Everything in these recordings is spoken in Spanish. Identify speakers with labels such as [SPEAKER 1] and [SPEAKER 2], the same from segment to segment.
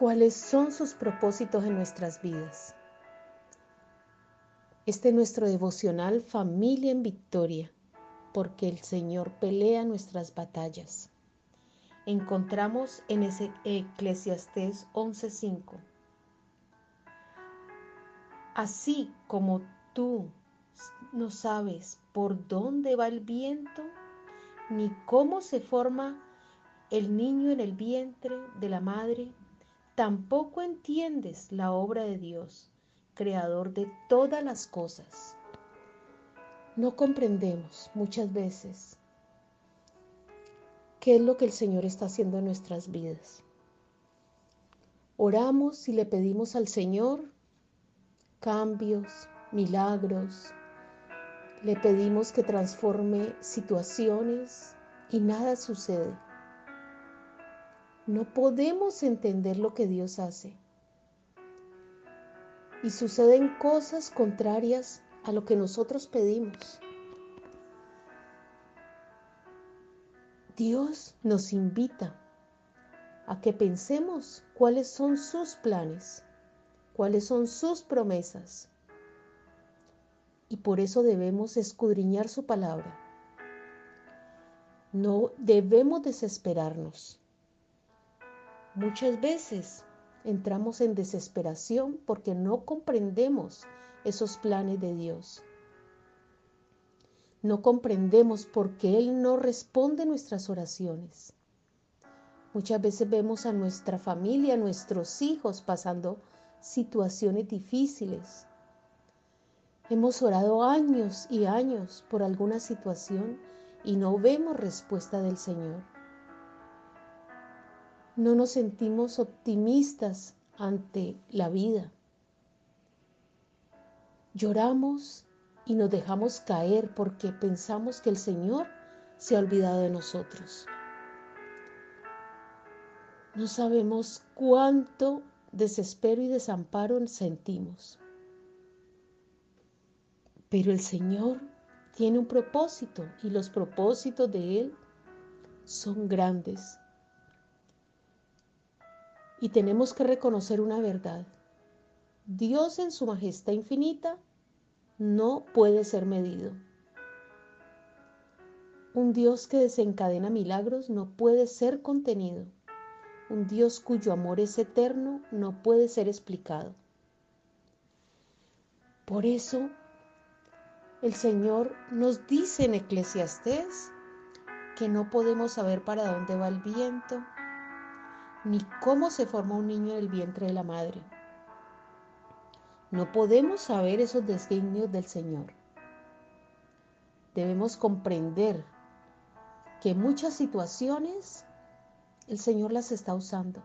[SPEAKER 1] cuáles son sus propósitos en nuestras vidas. Este es nuestro devocional Familia en Victoria, porque el Señor pelea nuestras batallas. Encontramos en ese Eclesiastés 11:5. Así como tú no sabes por dónde va el viento, ni cómo se forma el niño en el vientre de la madre, tampoco entiendes la obra de Dios, creador de todas las cosas. No comprendemos muchas veces qué es lo que el Señor está haciendo en nuestras vidas. Oramos y le pedimos al Señor cambios, milagros. Le pedimos que transforme situaciones y nada sucede. No podemos entender lo que Dios hace. Y suceden cosas contrarias a lo que nosotros pedimos. Dios nos invita a que pensemos cuáles son sus planes, cuáles son sus promesas. Y por eso debemos escudriñar su palabra. No debemos desesperarnos. Muchas veces entramos en desesperación porque no comprendemos esos planes de Dios. No comprendemos por qué Él no responde nuestras oraciones. Muchas veces vemos a nuestra familia, a nuestros hijos pasando situaciones difíciles. Hemos orado años y años por alguna situación y no vemos respuesta del Señor no nos sentimos optimistas ante la vida. Lloramos y nos dejamos caer porque pensamos que el Señor se ha olvidado de nosotros. No sabemos cuánto desespero y desamparo sentimos. Pero el Señor tiene un propósito y los propósitos de Él son grandes y tenemos que reconocer una verdad. Dios en su majestad infinita no puede ser medido. Un Dios que desencadena milagros no puede ser contenido. Un Dios cuyo amor es eterno no puede ser explicado. Por eso el Señor nos dice en Eclesiastés que no podemos saber para dónde va el viento, ni cómo se forma un niño en el vientre de la madre. No podemos saber esos designios del Señor. Debemos comprender que muchas situaciones el Señor las está usando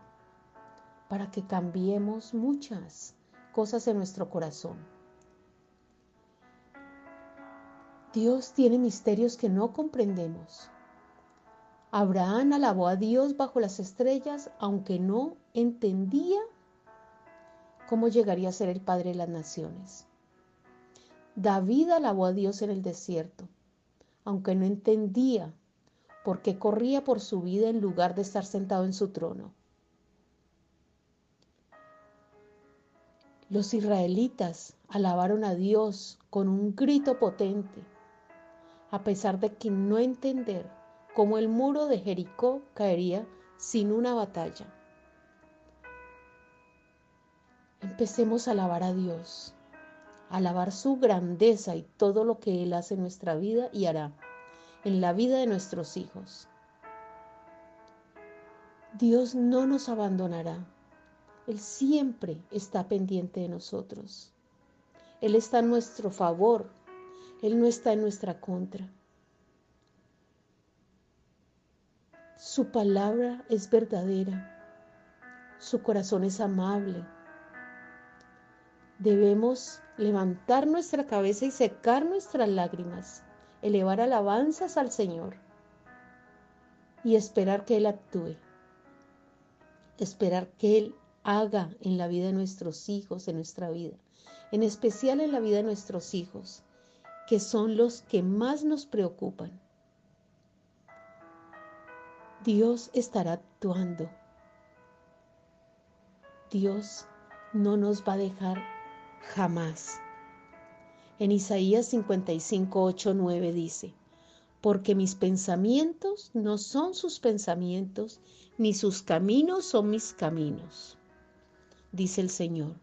[SPEAKER 1] para que cambiemos muchas cosas en nuestro corazón. Dios tiene misterios que no comprendemos Abraham alabó a Dios bajo las estrellas, aunque no entendía cómo llegaría a ser el Padre de las Naciones. David alabó a Dios en el desierto, aunque no entendía por qué corría por su vida en lugar de estar sentado en su trono. Los israelitas alabaron a Dios con un grito potente, a pesar de que no entender como el muro de Jericó caería sin una batalla. Empecemos a alabar a Dios, a alabar su grandeza y todo lo que Él hace en nuestra vida y hará en la vida de nuestros hijos. Dios no nos abandonará. Él siempre está pendiente de nosotros. Él está en nuestro favor. Él no está en nuestra contra. Su palabra es verdadera. Su corazón es amable. Debemos levantar nuestra cabeza y secar nuestras lágrimas, elevar alabanzas al Señor y esperar que Él actúe, esperar que Él haga en la vida de nuestros hijos, en nuestra vida, en especial en la vida de nuestros hijos, que son los que más nos preocupan. Dios estará actuando. Dios no nos va a dejar jamás. En Isaías 55, 8, 9 dice, porque mis pensamientos no son sus pensamientos, ni sus caminos son mis caminos, dice el Señor.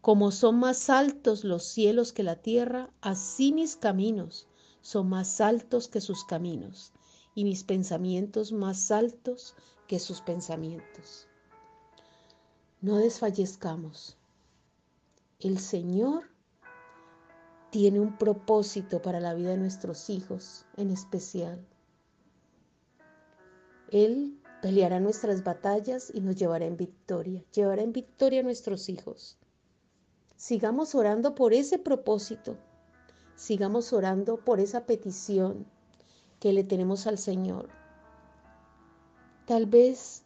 [SPEAKER 1] Como son más altos los cielos que la tierra, así mis caminos son más altos que sus caminos, y mis pensamientos más altos que sus pensamientos. No desfallezcamos. El Señor tiene un propósito para la vida de nuestros hijos en especial. Él peleará nuestras batallas y nos llevará en victoria, llevará en victoria a nuestros hijos. Sigamos orando por ese propósito, sigamos orando por esa petición que le tenemos al Señor. Tal vez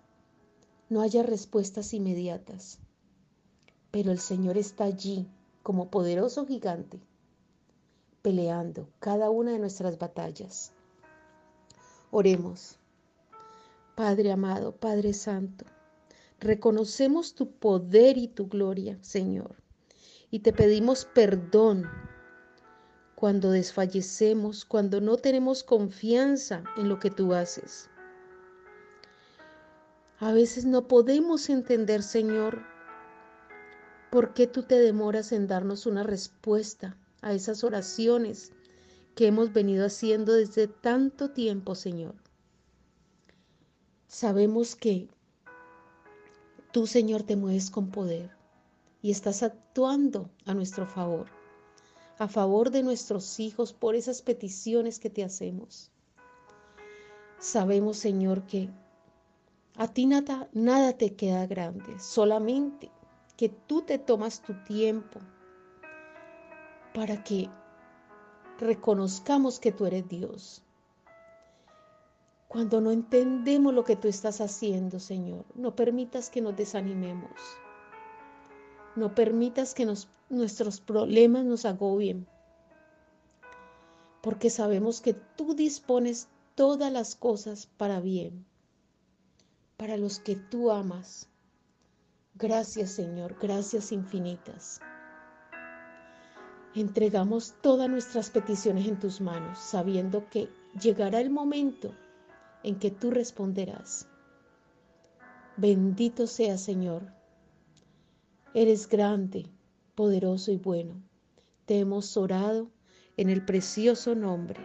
[SPEAKER 1] no haya respuestas inmediatas, pero el Señor está allí como poderoso gigante, peleando cada una de nuestras batallas. Oremos. Padre amado, Padre Santo, reconocemos tu poder y tu gloria, Señor, y te pedimos perdón cuando desfallecemos, cuando no tenemos confianza en lo que tú haces. A veces no podemos entender, Señor, ¿Por qué tú te demoras en darnos una respuesta a esas oraciones que hemos venido haciendo desde tanto tiempo, Señor? Sabemos que tú, Señor, te mueves con poder y estás actuando a nuestro favor, a favor de nuestros hijos por esas peticiones que te hacemos. Sabemos, Señor, que a ti nada, nada te queda grande, solamente que tú te tomas tu tiempo para que reconozcamos que tú eres Dios. Cuando no entendemos lo que tú estás haciendo, Señor, no permitas que nos desanimemos. No permitas que nuestros problemas nos agobien. Porque sabemos que tú dispones todas las cosas para bien, para los que tú amas. Gracias Señor, gracias infinitas. Entregamos todas nuestras peticiones en tus manos, sabiendo que llegará el momento en que tú responderás. Bendito sea Señor. Eres grande, poderoso y bueno. Te hemos orado en el precioso nombre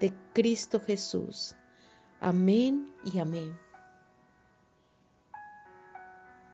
[SPEAKER 1] de Cristo Jesús. Amén y amén.